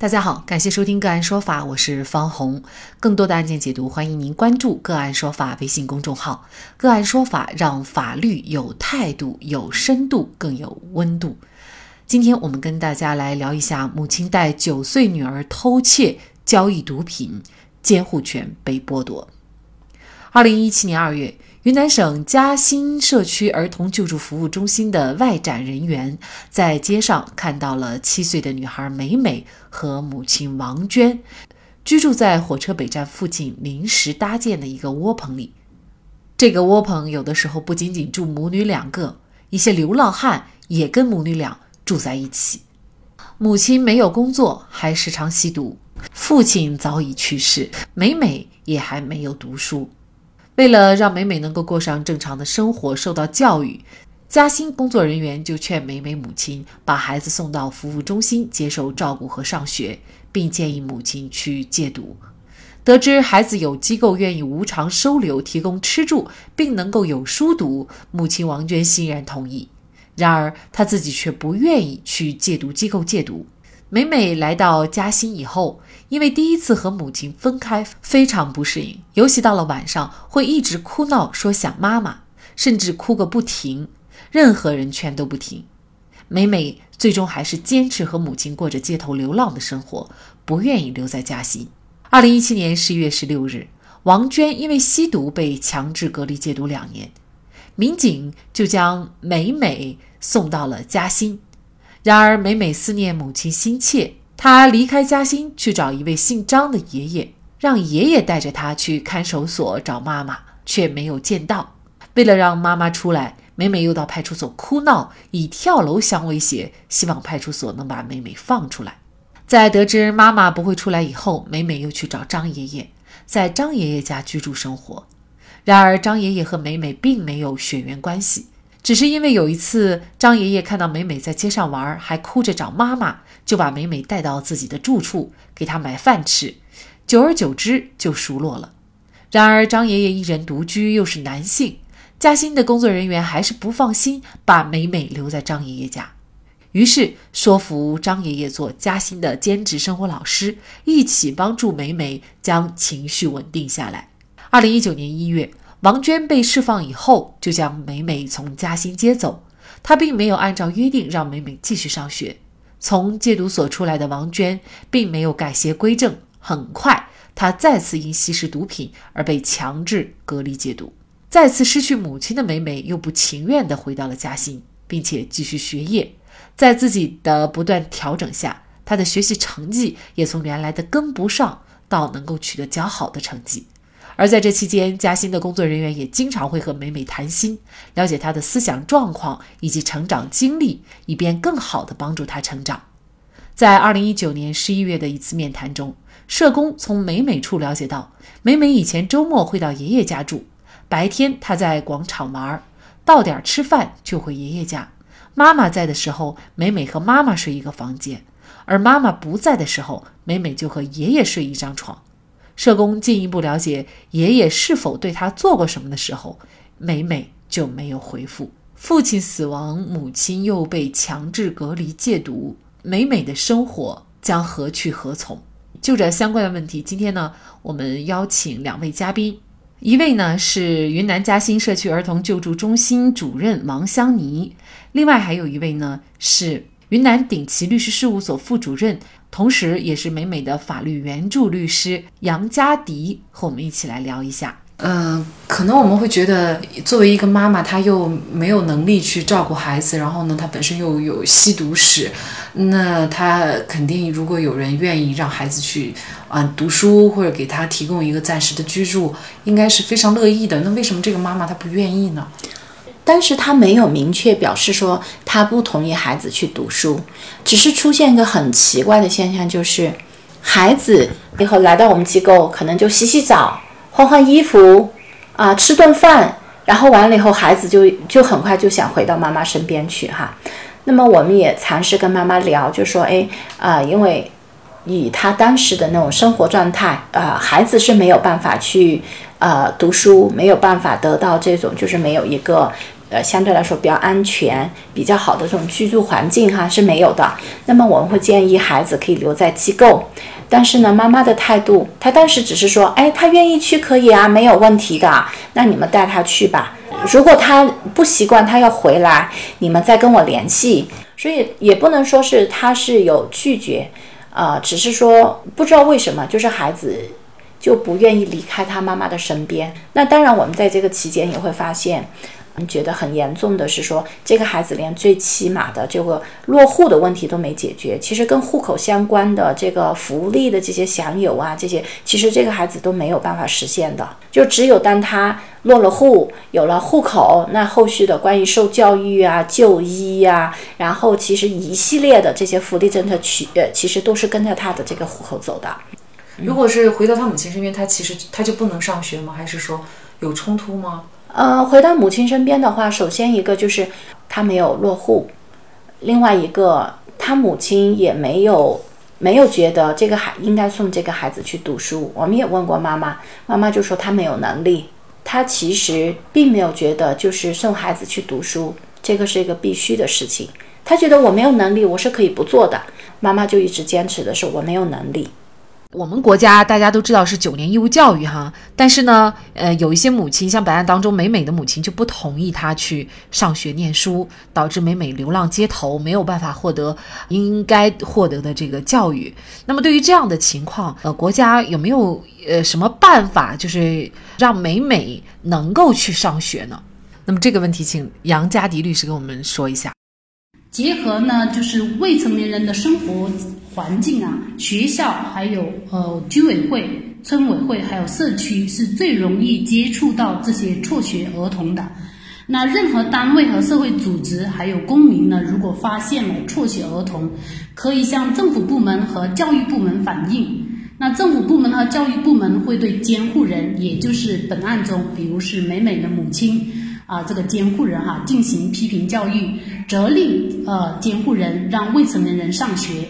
大家好，感谢收听个案说法，我是方红。更多的案件解读，欢迎您关注个案说法微信公众号。个案说法让法律有态度、有深度、更有温度。今天我们跟大家来聊一下，母亲带九岁女儿偷窃、交易毒品，监护权被剥夺。二零一七年二月。云南省嘉兴社区儿童救助服务中心的外展人员在街上看到了七岁的女孩美美和母亲王娟居住在火车北站附近临时搭建的一个窝棚里。这个窝棚有的时候不仅仅住母女两个，一些流浪汉也跟母女俩住在一起。母亲没有工作，还时常吸毒；父亲早已去世，美美也还没有读书。为了让美美能够过上正常的生活，受到教育，嘉兴工作人员就劝美美母亲把孩子送到服务中心接受照顾和上学，并建议母亲去戒毒。得知孩子有机构愿意无偿收留、提供吃住，并能够有书读，母亲王娟欣然同意。然而，她自己却不愿意去戒毒机构戒毒。美美来到嘉兴以后，因为第一次和母亲分开，非常不适应，尤其到了晚上会一直哭闹，说想妈妈，甚至哭个不停，任何人劝都不听。美美最终还是坚持和母亲过着街头流浪的生活，不愿意留在嘉兴。二零一七年十一月十六日，王娟因为吸毒被强制隔离戒毒两年，民警就将美美送到了嘉兴。然而，美美思念母亲心切，她离开嘉兴去找一位姓张的爷爷，让爷爷带着她去看守所找妈妈，却没有见到。为了让妈妈出来，美美又到派出所哭闹，以跳楼相威胁，希望派出所能把美美放出来。在得知妈妈不会出来以后，美美又去找张爷爷，在张爷爷家居住生活。然而，张爷爷和美美并没有血缘关系。只是因为有一次，张爷爷看到美美在街上玩，还哭着找妈妈，就把美美带到自己的住处，给她买饭吃。久而久之，就熟络了。然而，张爷爷一人独居，又是男性，嘉兴的工作人员还是不放心，把美美留在张爷爷家。于是，说服张爷爷做嘉兴的兼职生活老师，一起帮助美美将情绪稳定下来。二零一九年一月。王娟被释放以后，就将美美从嘉兴接走。她并没有按照约定让美美继续上学。从戒毒所出来的王娟，并没有改邪归正。很快，她再次因吸食毒品而被强制隔离戒毒。再次失去母亲的美美，又不情愿地回到了嘉兴，并且继续学业。在自己的不断调整下，她的学习成绩也从原来的跟不上，到能够取得较好的成绩。而在这期间，嘉兴的工作人员也经常会和美美谈心，了解她的思想状况以及成长经历，以便更好地帮助她成长。在二零一九年十一月的一次面谈中，社工从美美处了解到，美美以前周末会到爷爷家住，白天她在广场玩，到点吃饭就回爷爷家。妈妈在的时候，美美和妈妈睡一个房间，而妈妈不在的时候，美美就和爷爷睡一张床。社工进一步了解爷爷是否对他做过什么的时候，美美就没有回复。父亲死亡，母亲又被强制隔离戒毒，美美的生活将何去何从？就这相关的问题，今天呢，我们邀请两位嘉宾，一位呢是云南嘉兴社区儿童救助中心主任王香妮，另外还有一位呢是云南鼎奇律师事务所副主任。同时，也是美美的法律援助律师杨佳迪和我们一起来聊一下。嗯，可能我们会觉得，作为一个妈妈，她又没有能力去照顾孩子，然后呢，她本身又有吸毒史，那她肯定，如果有人愿意让孩子去啊读书，或者给她提供一个暂时的居住，应该是非常乐意的。那为什么这个妈妈她不愿意呢？但是他没有明确表示说他不同意孩子去读书，只是出现一个很奇怪的现象，就是孩子以后来到我们机构，可能就洗洗澡、换换衣服，啊，吃顿饭，然后完了以后，孩子就就很快就想回到妈妈身边去哈。那么我们也尝试跟妈妈聊，就说，哎，啊，因为以他当时的那种生活状态，啊，孩子是没有办法去，呃，读书，没有办法得到这种，就是没有一个。呃相对来说比较安全、比较好的这种居住环境哈是没有的。那么我们会建议孩子可以留在机构，但是呢，妈妈的态度，她当时只是说，哎，她愿意去可以啊，没有问题的，那你们带她去吧。如果她不习惯，她要回来，你们再跟我联系。所以也不能说是她是有拒绝，啊，只是说不知道为什么，就是孩子。就不愿意离开他妈妈的身边。那当然，我们在这个期间也会发现，觉得很严重的是说，这个孩子连最起码的这个落户的问题都没解决。其实跟户口相关的这个福利的这些享有啊，这些其实这个孩子都没有办法实现的。就只有当他落了户，有了户口，那后续的关于受教育啊、就医呀，然后其实一系列的这些福利政策，取呃，其实都是跟着他的这个户口走的。如果是回到他母亲身边，他其实他就不能上学吗？还是说有冲突吗？呃，回到母亲身边的话，首先一个就是他没有落户，另外一个他母亲也没有没有觉得这个孩应该送这个孩子去读书。我们也问过妈妈，妈妈就说他没有能力，他其实并没有觉得就是送孩子去读书这个是一个必须的事情。他觉得我没有能力，我是可以不做的。妈妈就一直坚持的是我没有能力。我们国家大家都知道是九年义务教育哈，但是呢，呃，有一些母亲，像本案当中美美的母亲就不同意她去上学念书，导致美美流浪街头，没有办法获得应该获得的这个教育。那么对于这样的情况，呃，国家有没有呃什么办法，就是让美美能够去上学呢？那么这个问题，请杨佳迪律师跟我们说一下。结合呢，就是未成年人的生活环境啊，学校还有呃居委会、村委会还有社区是最容易接触到这些辍学儿童的。那任何单位和社会组织还有公民呢，如果发现了辍学儿童，可以向政府部门和教育部门反映。那政府部门和教育部门会对监护人，也就是本案中，比如是美美的母亲。啊，这个监护人哈进行批评教育，责令呃监护人让未成年人上学。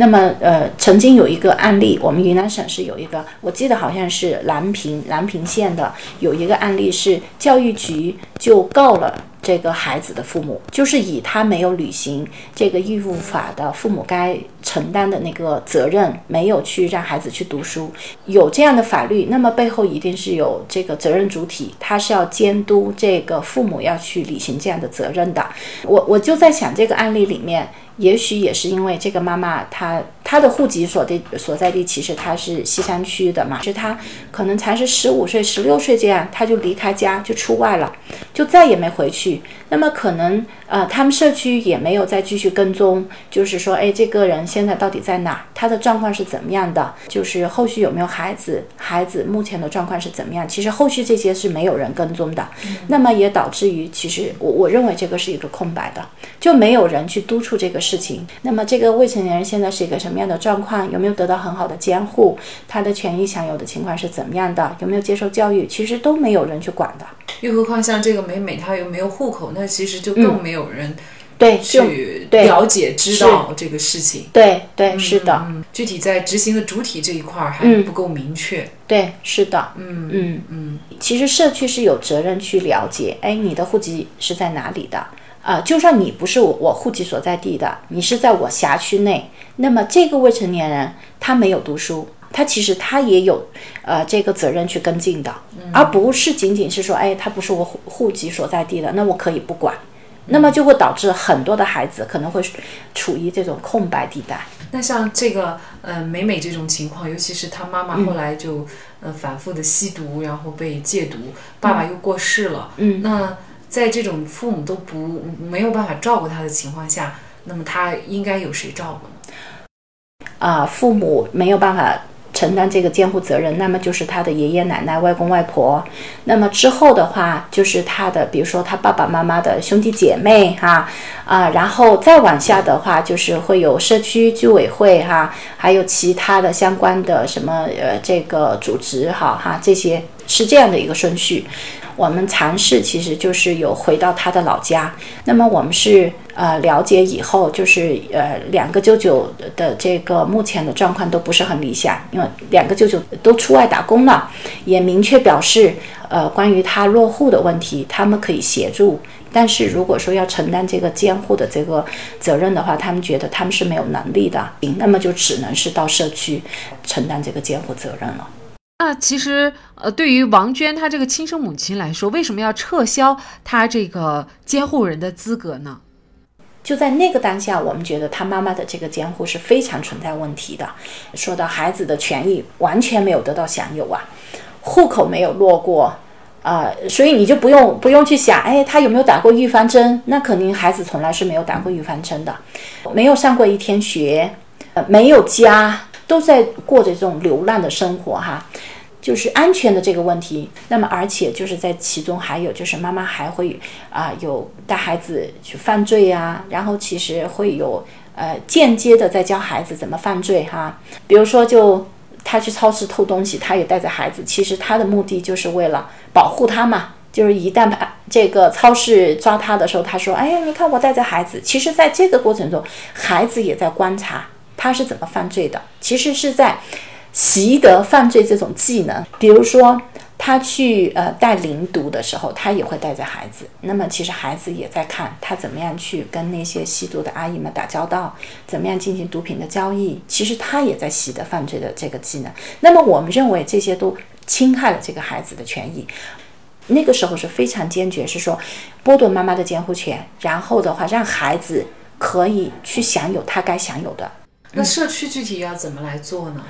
那么呃，曾经有一个案例，我们云南省是有一个，我记得好像是南平南平县的有一个案例，是教育局就告了。这个孩子的父母，就是以他没有履行这个义务法的父母该承担的那个责任，没有去让孩子去读书，有这样的法律，那么背后一定是有这个责任主体，他是要监督这个父母要去履行这样的责任的。我我就在想，这个案例里面。也许也是因为这个妈妈，她她的户籍所地所在地其实她是西山区的嘛，就她可能才是十五岁、十六岁这样，她就离开家就出外了，就再也没回去。那么可能呃，他们社区也没有再继续跟踪，就是说，哎，这个人现在到底在哪？他的状况是怎么样的？就是后续有没有孩子？孩子目前的状况是怎么样？其实后续这些是没有人跟踪的。那么也导致于，其实我我认为这个是一个空白的，就没有人去督促这个情。那么这个未成年人现在是一个什么样的状况？有没有得到很好的监护？他的权益享有的情况是怎么样的？有没有接受教育？其实都没有人去管的。又何况像这个美美，她又没有户口，那其实就更没有人。对，去了解知道这个事情，对对是的，嗯具体在执行的主体这一块儿还不够明确，对是的，嗯嗯嗯，其实社区是有责任去了解，哎，你的户籍是在哪里的？啊，就算你不是我我户籍所在地的，你是在我辖区内，那么这个未成年人他没有读书，他其实他也有呃这个责任去跟进的，而不是仅仅是说，哎，他不是我户户籍所在地的，那我可以不管。那么就会导致很多的孩子可能会处于这种空白地带。那像这个呃美美这种情况，尤其是她妈妈后来就呃反复的吸毒，然后被戒毒，爸爸又过世了。嗯。那在这种父母都不没有办法照顾他的情况下，那么他应该由谁照顾呢？啊，父母没有办法。承担这个监护责任，那么就是他的爷爷奶奶、外公外婆。那么之后的话，就是他的，比如说他爸爸妈妈的兄弟姐妹，哈啊，然后再往下的话，就是会有社区居委会，哈，还有其他的相关的什么呃这个组织，哈哈，这些是这样的一个顺序。我们尝试其实就是有回到他的老家。那么我们是呃了解以后，就是呃两个舅舅的这个目前的状况都不是很理想，因为两个舅舅都出外打工了，也明确表示呃关于他落户的问题，他们可以协助。但是如果说要承担这个监护的这个责任的话，他们觉得他们是没有能力的，那么就只能是到社区承担这个监护责任了。那其实，呃，对于王娟她这个亲生母亲来说，为什么要撤销她这个监护人的资格呢？就在那个当下，我们觉得她妈妈的这个监护是非常存在问题的。说到孩子的权益完全没有得到享有啊，户口没有落过。啊，所以你就不用不用去想，哎，他有没有打过预防针？那肯定孩子从来是没有打过预防针的，没有上过一天学，呃，没有家，都在过着这种流浪的生活哈，就是安全的这个问题。那么，而且就是在其中还有就是妈妈还会啊有带孩子去犯罪呀，然后其实会有呃间接的在教孩子怎么犯罪哈，比如说就。他去超市偷东西，他也带着孩子。其实他的目的就是为了保护他嘛。就是一旦把这个超市抓他的时候，他说：“哎呀，你看我带着孩子。”其实，在这个过程中，孩子也在观察他是怎么犯罪的。其实是在习得犯罪这种技能，比如说。他去呃带零毒的时候，他也会带着孩子。那么其实孩子也在看他怎么样去跟那些吸毒的阿姨们打交道，怎么样进行毒品的交易。其实他也在习得犯罪的这个技能。那么我们认为这些都侵害了这个孩子的权益。那个时候是非常坚决，是说剥夺妈妈的监护权，然后的话让孩子可以去享有他该享有的。那社区具体要怎么来做呢？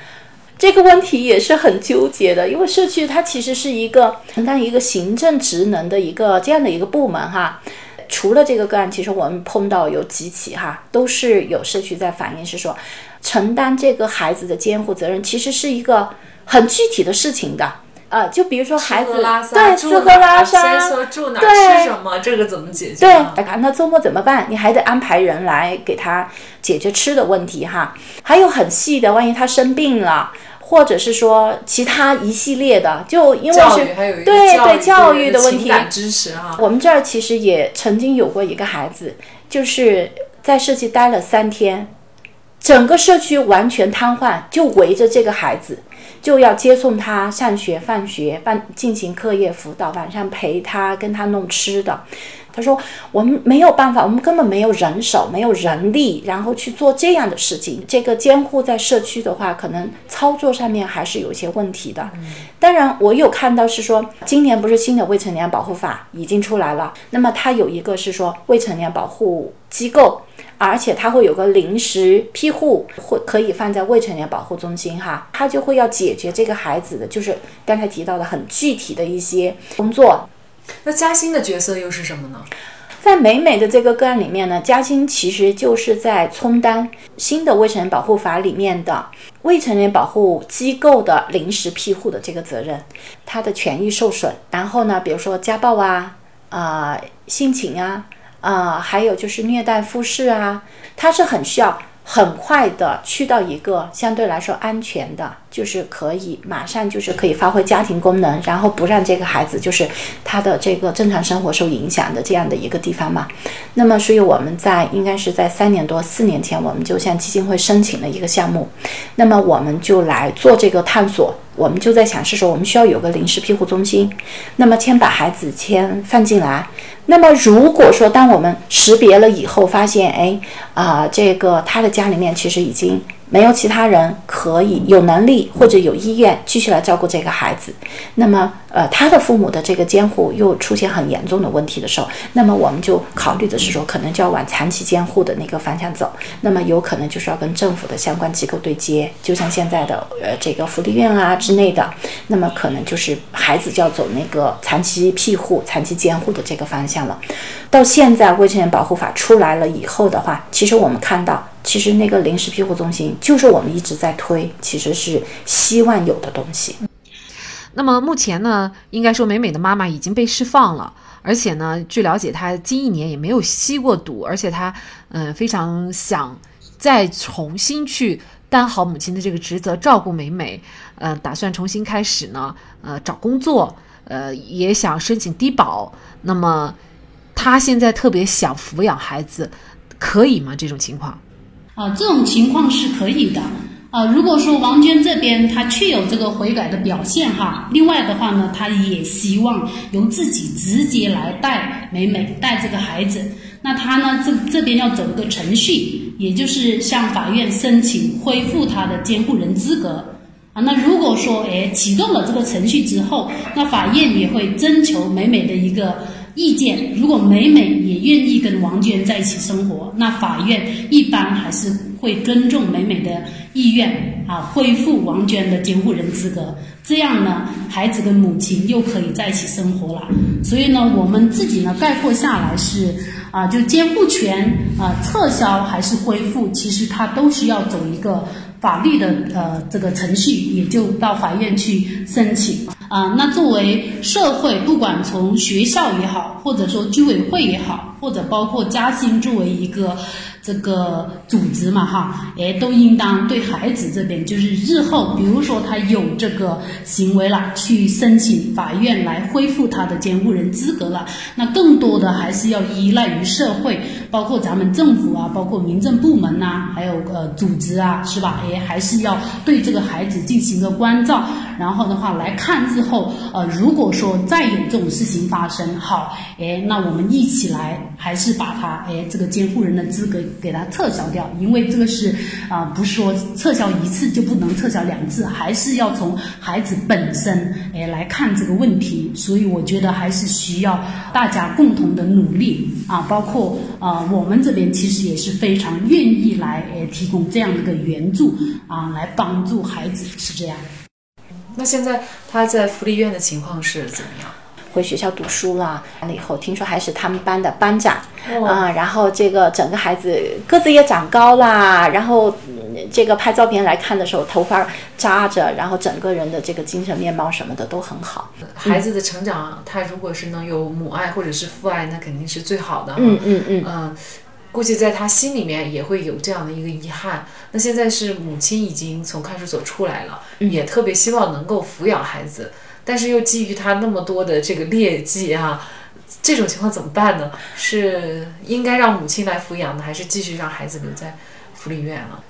这个问题也是很纠结的，因为社区它其实是一个承担一个行政职能的一个这样的一个部门哈。除了这个个案，其实我们碰到有几起哈，都是有社区在反映，是说承担这个孩子的监护责任，其实是一个很具体的事情的。呃，就比如说孩子对吃喝拉撒，住哪吃什么，这个怎么解决？对，那周末怎么办？你还得安排人来给他解决吃的问题哈。还有很细的，万一他生病了。或者是说其他一系列的，就因为是对对教育的问题，支持哈。我们这儿其实也曾经有过一个孩子，就是在社区待了三天，整个社区完全瘫痪，就围着这个孩子，就要接送他上学、放学，办进行课业辅导，晚上陪他，跟他弄吃的。他说：“我们没有办法，我们根本没有人手，没有人力，然后去做这样的事情。这个监护在社区的话，可能操作上面还是有一些问题的。当然，我有看到是说，今年不是新的未成年保护法已经出来了，那么它有一个是说未成年保护机构，而且它会有个临时庇护，会可以放在未成年保护中心哈，它就会要解决这个孩子的，就是刚才提到的很具体的一些工作。”那嘉兴的角色又是什么呢？在美美的这个个案里面呢，嘉兴其实就是在充当新的未成年保护法里面的未成年保护机构的临时庇护的这个责任。他的权益受损，然后呢，比如说家暴啊、啊性侵啊、啊还有就是虐待忽视啊，他是很需要。很快的去到一个相对来说安全的，就是可以马上就是可以发挥家庭功能，然后不让这个孩子就是他的这个正常生活受影响的这样的一个地方嘛。那么，所以我们在应该是在三年多四年前，我们就向基金会申请了一个项目，那么我们就来做这个探索。我们就在想是说，我们需要有个临时庇护中心，那么先把孩子先放进来。那么如果说当我们识别了以后，发现，哎，啊，这个他的家里面其实已经。没有其他人可以有能力或者有意愿继续来照顾这个孩子，那么呃他的父母的这个监护又出现很严重的问题的时候，那么我们就考虑的是说，可能就要往长期监护的那个方向走，那么有可能就是要跟政府的相关机构对接，就像现在的呃这个福利院啊之类的，那么可能就是孩子就要走那个长期庇护、长期监护的这个方向了。到现在未成年保护法出来了以后的话，其实我们看到。其实那个临时庇护中心就是我们一直在推，其实是希望有的东西。那么目前呢，应该说美美的妈妈已经被释放了，而且呢，据了解她近一年也没有吸过毒，而且她嗯非常想再重新去担好母亲的这个职责，照顾美美，呃，打算重新开始呢，呃，找工作。呃，也想申请低保，那么他现在特别想抚养孩子，可以吗？这种情况？啊，这种情况是可以的。啊，如果说王娟这边她确有这个悔改的表现哈，另外的话呢，她也希望由自己直接来带美美带这个孩子，那她呢这这边要走一个程序，也就是向法院申请恢复她的监护人资格。啊，那如果说哎启动了这个程序之后，那法院也会征求美美的一个意见，如果美美也愿意跟王娟在一起生活，那法院一般还是会尊重美美的。意愿啊，恢复王娟的监护人资格，这样呢，孩子跟母亲又可以在一起生活了。所以呢，我们自己呢概括下来是啊，就监护权啊撤销还是恢复，其实它都需要走一个法律的呃这个程序，也就到法院去申请啊。那作为社会，不管从学校也好，或者说居委会也好，或者包括嘉兴作为一个。这个组织嘛，哈，哎，都应当对孩子这边，就是日后，比如说他有这个行为了，去申请法院来恢复他的监护人资格了。那更多的还是要依赖于社会，包括咱们政府啊，包括民政部门呐，还有呃组织啊，是吧？哎，还是要对这个孩子进行一个关照。然后的话来看日后，呃，如果说再有这种事情发生，好，哎，那我们一起来，还是把他哎这个监护人的资格。给他撤销掉，因为这个是啊，不是说撤销一次就不能撤销两次，还是要从孩子本身哎来看这个问题。所以我觉得还是需要大家共同的努力啊，包括啊我们这边其实也是非常愿意来呃提供这样的一个援助啊，来帮助孩子是这样。那现在他在福利院的情况是怎么样？回学校读书了，完了以后听说还是他们班的班长啊，然后这个整个孩子个子也长高啦，然后这个拍照片来看的时候，头发扎着，然后整个人的这个精神面貌什么的都很好。孩子的成长，他如果是能有母爱或者是父爱，那肯定是最好的。嗯嗯嗯。嗯，估计在他心里面也会有这样的一个遗憾。那现在是母亲已经从看守所出来了，也特别希望能够抚养孩子。但是又基于他那么多的这个劣迹啊，这种情况怎么办呢？是应该让母亲来抚养呢，还是继续让孩子留在福利院了？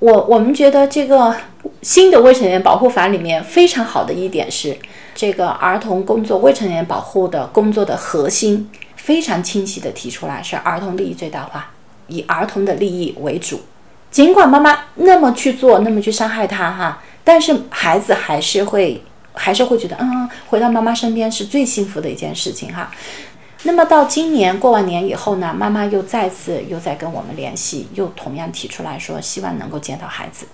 我我们觉得这个新的未成年保护法里面非常好的一点是，这个儿童工作未成年保护的工作的核心非常清晰的提出来，是儿童利益最大化，以儿童的利益为主。尽管妈妈那么去做，那么去伤害他哈，但是孩子还是会。还是会觉得，嗯，回到妈妈身边是最幸福的一件事情哈。那么到今年过完年以后呢，妈妈又再次又在跟我们联系，又同样提出来说希望能够见到孩子。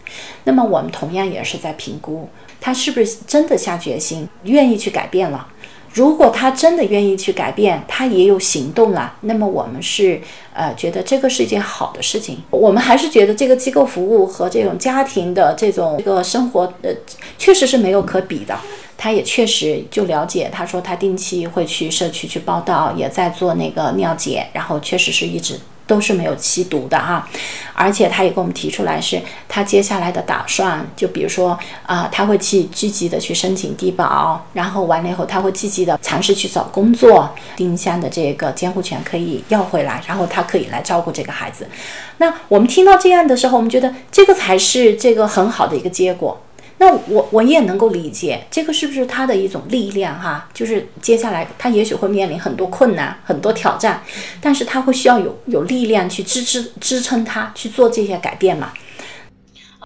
那么我们同样也是在评估，他是不是真的下决心，愿意去改变了。如果他真的愿意去改变，他也有行动了，那么我们是呃觉得这个是一件好的事情。我们还是觉得这个机构服务和这种家庭的这种一个生活呃，确实是没有可比的。他也确实就了解，他说他定期会去社区去报道，也在做那个尿检，然后确实是一直。都是没有吸毒的哈，而且他也跟我们提出来，是他接下来的打算，就比如说啊，他会去积极的去申请低保，然后完了以后，他会积极的尝试去找工作，丁香的这个监护权可以要回来，然后他可以来照顾这个孩子。那我们听到这样的时候，我们觉得这个才是这个很好的一个结果。那我我也能够理解，这个是不是他的一种力量哈？就是接下来他也许会面临很多困难、很多挑战，但是他会需要有有力量去支支支撑他去做这些改变嘛？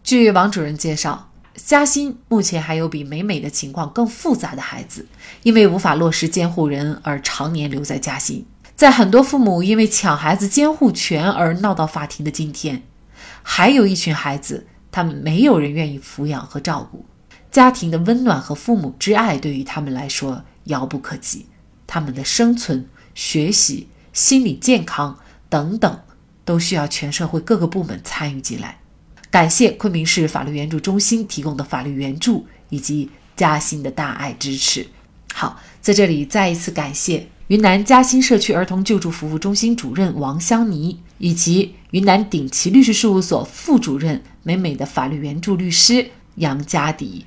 据王主任介绍，嘉欣目前还有比美美的情况更复杂的孩子，因为无法落实监护人而常年留在嘉兴，在很多父母因为抢孩子监护权而闹到法庭的今天，还有一群孩子。他们没有人愿意抚养和照顾，家庭的温暖和父母之爱对于他们来说遥不可及，他们的生存、学习、心理健康等等，都需要全社会各个部门参与进来。感谢昆明市法律援助中心提供的法律援助以及嘉兴的大爱支持。好，在这里再一次感谢云南嘉兴社区儿童救助服务中心主任王香妮以及云南鼎奇律师事务所副主任。美美的法律援助律师杨家迪。